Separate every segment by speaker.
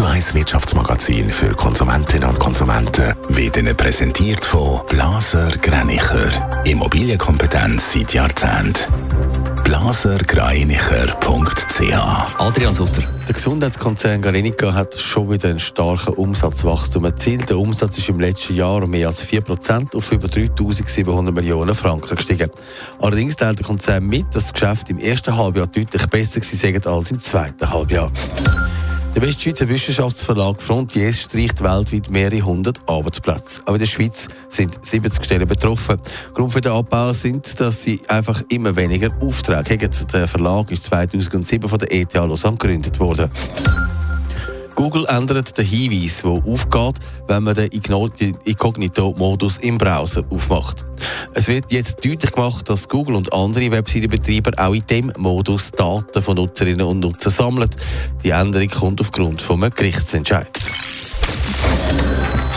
Speaker 1: Radio 1 Wirtschaftsmagazin für Konsumentinnen und Konsumenten wird Ihnen präsentiert von Blaser Greinicher. Immobilienkompetenz seit Jahrzehnten. blasergreinicher.ch
Speaker 2: Adrian Sutter.
Speaker 3: Der Gesundheitskonzern Galenica hat schon wieder einen starken Umsatzwachstum erzielt. Der Umsatz ist im letzten Jahr um mehr als 4% auf über 3.700 Millionen Franken gestiegen. Allerdings teilt der Konzern mit, dass das Geschäft im ersten Halbjahr deutlich besser war als im zweiten Halbjahr. Der Westschweizer Wissenschaftsverlag Frontiers streicht weltweit mehrere hundert Arbeitsplätze. Aber in der Schweiz sind 70 Stellen betroffen. Grund für den Abbau sind, dass sie einfach immer weniger Aufträge haben. Der Verlag ist 2007 von der ETH Lausanne gegründet worden. Google ändert den Hinweis, der aufgeht, wenn man den Inkognito-Modus im Browser aufmacht. Es wird jetzt deutlich gemacht, dass Google und andere Webseitenbetreiber auch in diesem Modus Daten von Nutzerinnen und Nutzern sammeln. Die Änderung kommt aufgrund von einem Gerichtsentscheid.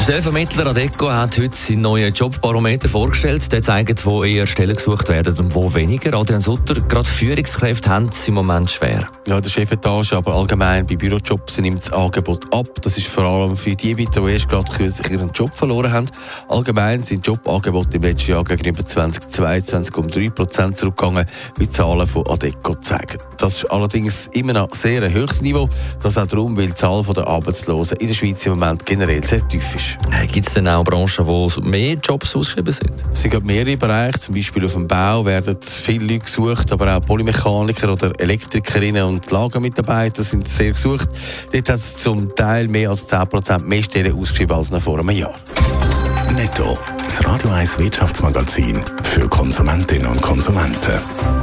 Speaker 2: Der Stellvermittler Adeco hat heute seinen neuen Jobbarometer vorgestellt. Der zeigt, wo eher Stellen gesucht werden und wo weniger. Adrian Sutter, gerade Führungskräfte haben es im Moment schwer.
Speaker 3: Ja, der Chefetage, aber allgemein bei Bürojobs nimmt das Angebot ab. Das ist vor allem für die weiter, die erst gerade kürzlich ihren Job verloren haben. Allgemein sind Jobangebote im letzten Jahr gegenüber 2022 um 3% zurückgegangen, wie Zahlen von Adeco zeigen. Das ist allerdings immer noch sehr ein höchstes Niveau. Das auch darum, weil die Zahl der Arbeitslosen in der Schweiz im Moment generell sehr tief ist.
Speaker 2: Gibt es denn auch Branchen, wo mehr Jobs ausgeschrieben sind?
Speaker 3: Es sind mehrere Bereiche, zum Beispiel auf dem Bau werden viele Leute gesucht, aber auch Polymechaniker oder Elektrikerinnen und Lagermitarbeiter sind sehr gesucht. Dort hat es zum Teil mehr als 10% mehr Stellen ausgeschrieben als noch vor einem Jahr.
Speaker 1: Netto, das Radio 1 Wirtschaftsmagazin für Konsumentinnen und Konsumenten.